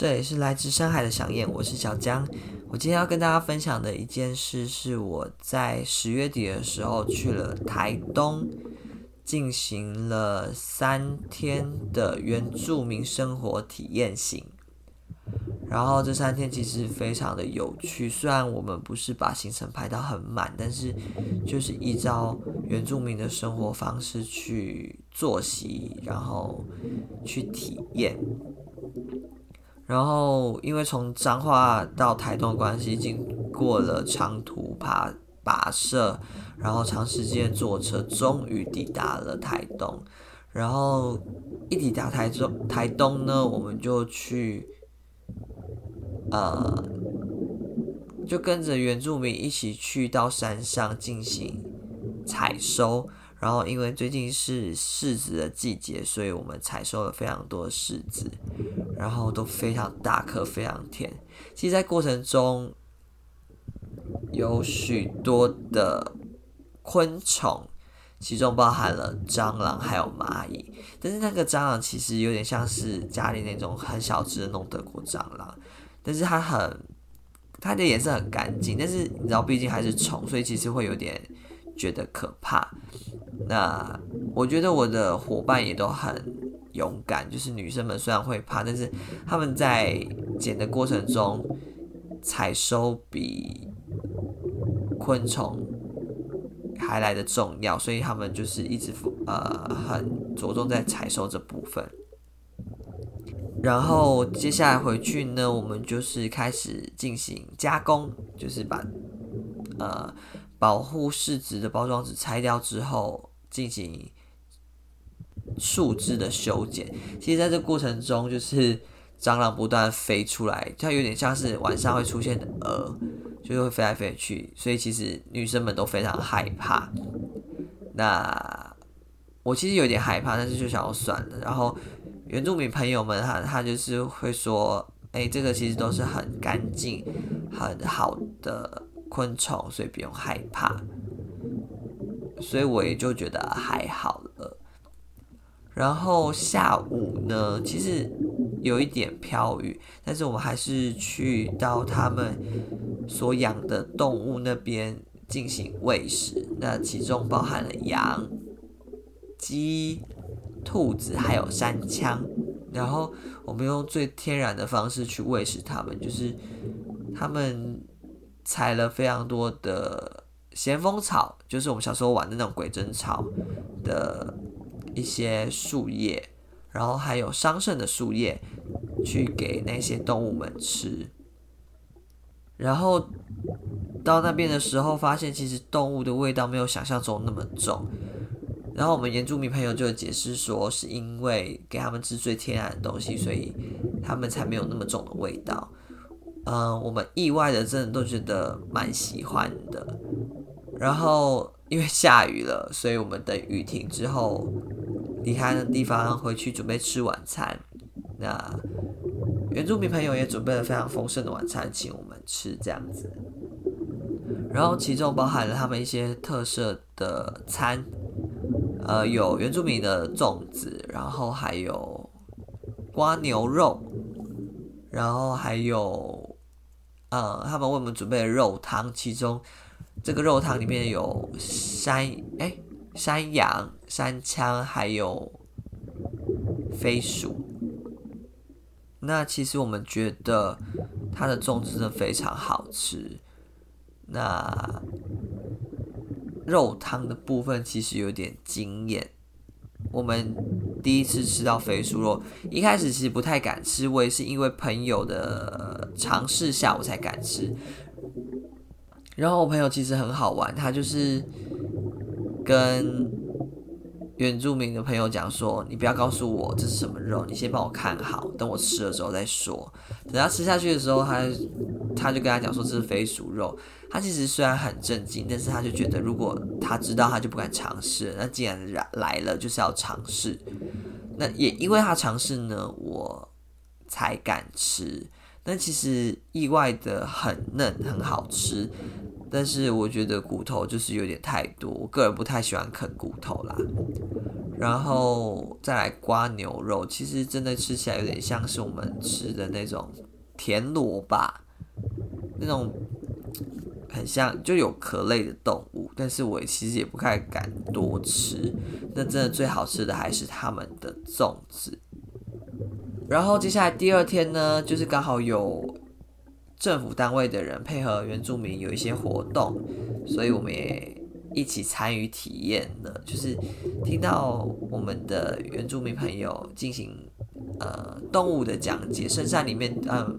这里是来自深海的想念，我是小江。我今天要跟大家分享的一件事，是我在十月底的时候去了台东，进行了三天的原住民生活体验行。然后这三天其实非常的有趣，虽然我们不是把行程排到很满，但是就是依照原住民的生活方式去作息，然后去体验。然后，因为从彰化到台东的关系，经过了长途跋跋涉，然后长时间坐车，终于抵达了台东。然后一抵达台中台东呢，我们就去，呃，就跟着原住民一起去到山上进行采收。然后，因为最近是柿子的季节，所以我们采收了非常多柿子，然后都非常大颗，非常甜。其实，在过程中有许多的昆虫，其中包含了蟑螂还有蚂蚁。但是那个蟑螂其实有点像是家里那种很小只的那种德国蟑螂，但是它很，它的颜色很干净。但是你知道，毕竟还是虫，所以其实会有点觉得可怕。那我觉得我的伙伴也都很勇敢，就是女生们虽然会怕，但是他们在捡的过程中采收比昆虫还来得重要，所以他们就是一直呃很着重在采收这部分。然后接下来回去呢，我们就是开始进行加工，就是把呃保护柿子的包装纸拆掉之后。进行树枝的修剪，其实在这过程中，就是蟑螂不断飞出来，它有点像是晚上会出现的蛾，就会飞来飞去，所以其实女生们都非常害怕。那我其实有点害怕，但是就想要算了。然后原住民朋友们，他他就是会说，哎，这个其实都是很干净、很好的昆虫，所以不用害怕。所以我也就觉得还好。然后下午呢，其实有一点飘雨，但是我们还是去到他们所养的动物那边进行喂食。那其中包含了羊、鸡、兔子，还有山羌。然后我们用最天然的方式去喂食它们，就是他们采了非常多的。咸丰草就是我们小时候玩的那种鬼针草的一些树叶，然后还有桑葚的树叶，去给那些动物们吃。然后到那边的时候，发现其实动物的味道没有想象中那么重。然后我们原住民朋友就解释说，是因为给他们吃最天然的东西，所以他们才没有那么重的味道。嗯、我们意外的真的都觉得蛮喜欢的。然后因为下雨了，所以我们等雨停之后离开那地方，回去准备吃晚餐。那原住民朋友也准备了非常丰盛的晚餐，请我们吃这样子。然后其中包含了他们一些特色的餐，呃，有原住民的粽子，然后还有瓜牛肉，然后还有呃，他们为我们准备的肉汤，其中。这个肉汤里面有山哎山羊、山羌，还有飞鼠。那其实我们觉得它的粽子真的非常好吃。那肉汤的部分其实有点惊艳。我们第一次吃到飞鼠肉，一开始其实不太敢吃，我也是因为朋友的尝试下我才敢吃。然后我朋友其实很好玩，他就是跟原住民的朋友讲说：“你不要告诉我这是什么肉，你先帮我看好，等我吃了之后再说。”等他吃下去的时候，他他就跟他讲说：“这是飞鼠肉。”他其实虽然很震惊，但是他就觉得如果他知道，他就不敢尝试。那既然来了，就是要尝试。那也因为他尝试呢，我才敢吃。那其实意外的很嫩，很好吃。但是我觉得骨头就是有点太多，我个人不太喜欢啃骨头啦。然后再来刮牛肉，其实真的吃起来有点像是我们吃的那种田螺吧，那种很像就有壳类的动物，但是我其实也不太敢多吃。那真的最好吃的还是他们的粽子。然后接下来第二天呢，就是刚好有政府单位的人配合原住民有一些活动，所以我们也。一起参与体验的，就是听到我们的原住民朋友进行呃动物的讲解，深山里面呃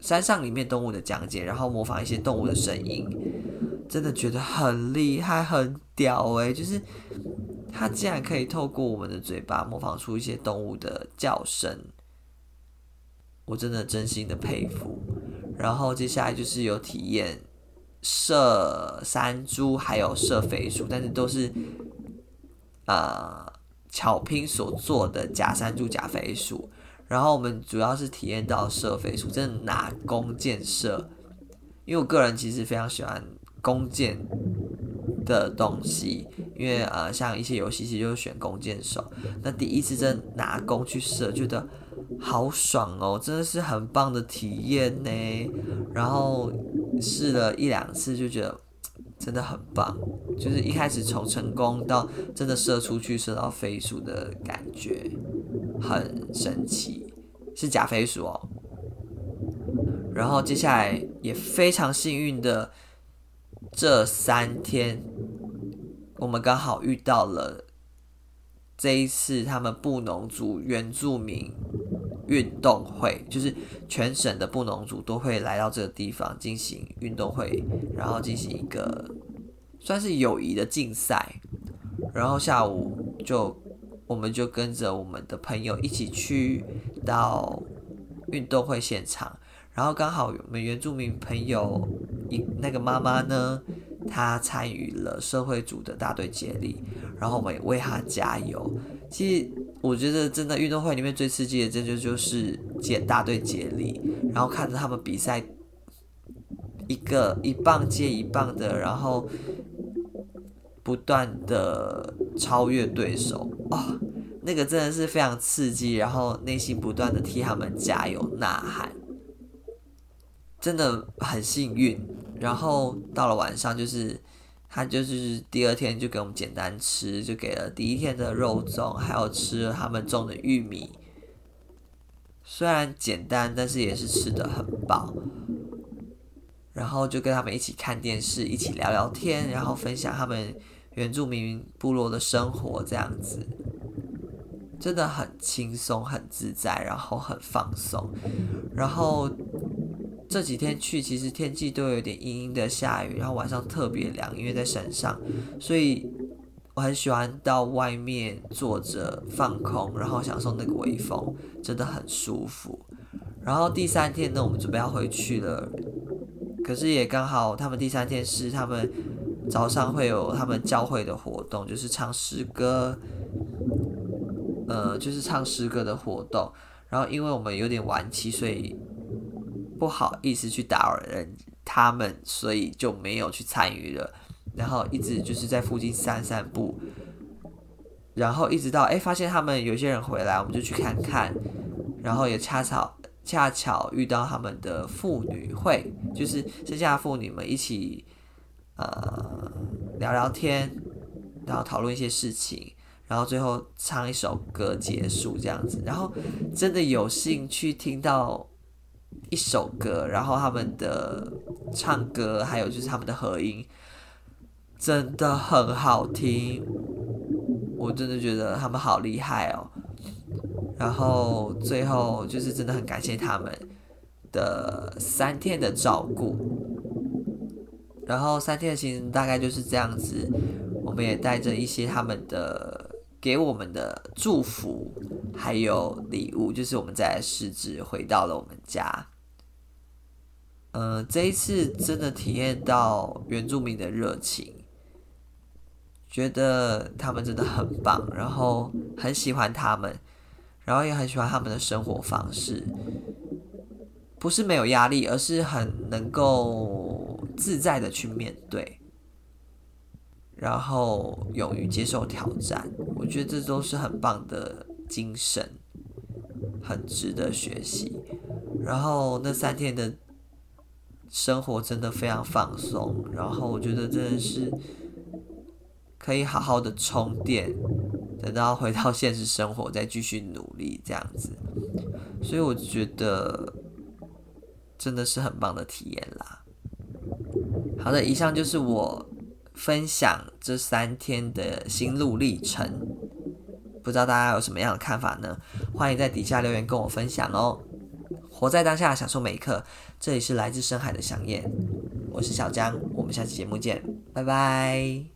山上里面动物的讲解，然后模仿一些动物的声音，真的觉得很厉害，很屌诶。就是他竟然可以透过我们的嘴巴模仿出一些动物的叫声，我真的真心的佩服。然后接下来就是有体验。射山猪还有射飞鼠，但是都是呃巧拼所做的假山猪假飞鼠。然后我们主要是体验到射飞鼠，真的拿弓箭射，因为我个人其实非常喜欢弓箭的东西，因为呃像一些游戏其实就是选弓箭手。那第一次真的拿弓去射，觉得好爽哦，真的是很棒的体验呢。然后。试了一两次就觉得真的很棒，就是一开始从成功到真的射出去射到飞鼠的感觉很神奇，是假飞鼠哦。然后接下来也非常幸运的这三天，我们刚好遇到了这一次他们布农族原住民。运动会就是全省的布农族都会来到这个地方进行运动会，然后进行一个算是友谊的竞赛。然后下午就我们就跟着我们的朋友一起去到运动会现场，然后刚好我们原住民朋友一那个妈妈呢，她参与了社会组的大队接力，然后我们也为她加油。其实。我觉得真的运动会里面最刺激的，这就就是接大队接力，然后看着他们比赛，一个一棒接一棒的，然后不断的超越对手，哦，那个真的是非常刺激，然后内心不断的替他们加油呐喊，真的很幸运。然后到了晚上就是。他就是第二天就给我们简单吃，就给了第一天的肉粽，还有吃了他们种的玉米。虽然简单，但是也是吃得很饱。然后就跟他们一起看电视，一起聊聊天，然后分享他们原住民部落的生活，这样子真的很轻松、很自在，然后很放松，然后。这几天去，其实天气都有点阴阴的下雨，然后晚上特别凉，因为在山上，所以我很喜欢到外面坐着放空，然后享受那个微风，真的很舒服。然后第三天呢，我们准备要回去了，可是也刚好他们第三天是他们早上会有他们教会的活动，就是唱诗歌，呃，就是唱诗歌的活动。然后因为我们有点晚起，所以。不好意思去打扰人他们，所以就没有去参与了。然后一直就是在附近散散步，然后一直到哎发现他们有些人回来，我们就去看看。然后也恰巧恰巧遇到他们的妇女会，就是剩下妇女们一起呃聊聊天，然后讨论一些事情，然后最后唱一首歌结束这样子。然后真的有幸去听到。一首歌，然后他们的唱歌，还有就是他们的合音，真的很好听。我真的觉得他们好厉害哦。然后最后就是真的很感谢他们的三天的照顾。然后三天的行程大概就是这样子，我们也带着一些他们的给我们的祝福，还有礼物，就是我们在试制回到了我们家。嗯、呃，这一次真的体验到原住民的热情，觉得他们真的很棒，然后很喜欢他们，然后也很喜欢他们的生活方式，不是没有压力，而是很能够自在的去面对，然后勇于接受挑战，我觉得这都是很棒的精神，很值得学习。然后那三天的生活真的非常放松，然后我觉得真的是可以好好的充电，等到回到现实生活再继续努力这样子。所以我觉得真的是很棒的体验啦。好的，以上就是我分享这三天的心路历程，不知道大家有什么样的看法呢？欢迎在底下留言跟我分享哦。活在当下，享受每一刻。这里是来自深海的想念，我是小江，我们下期节目见，拜拜。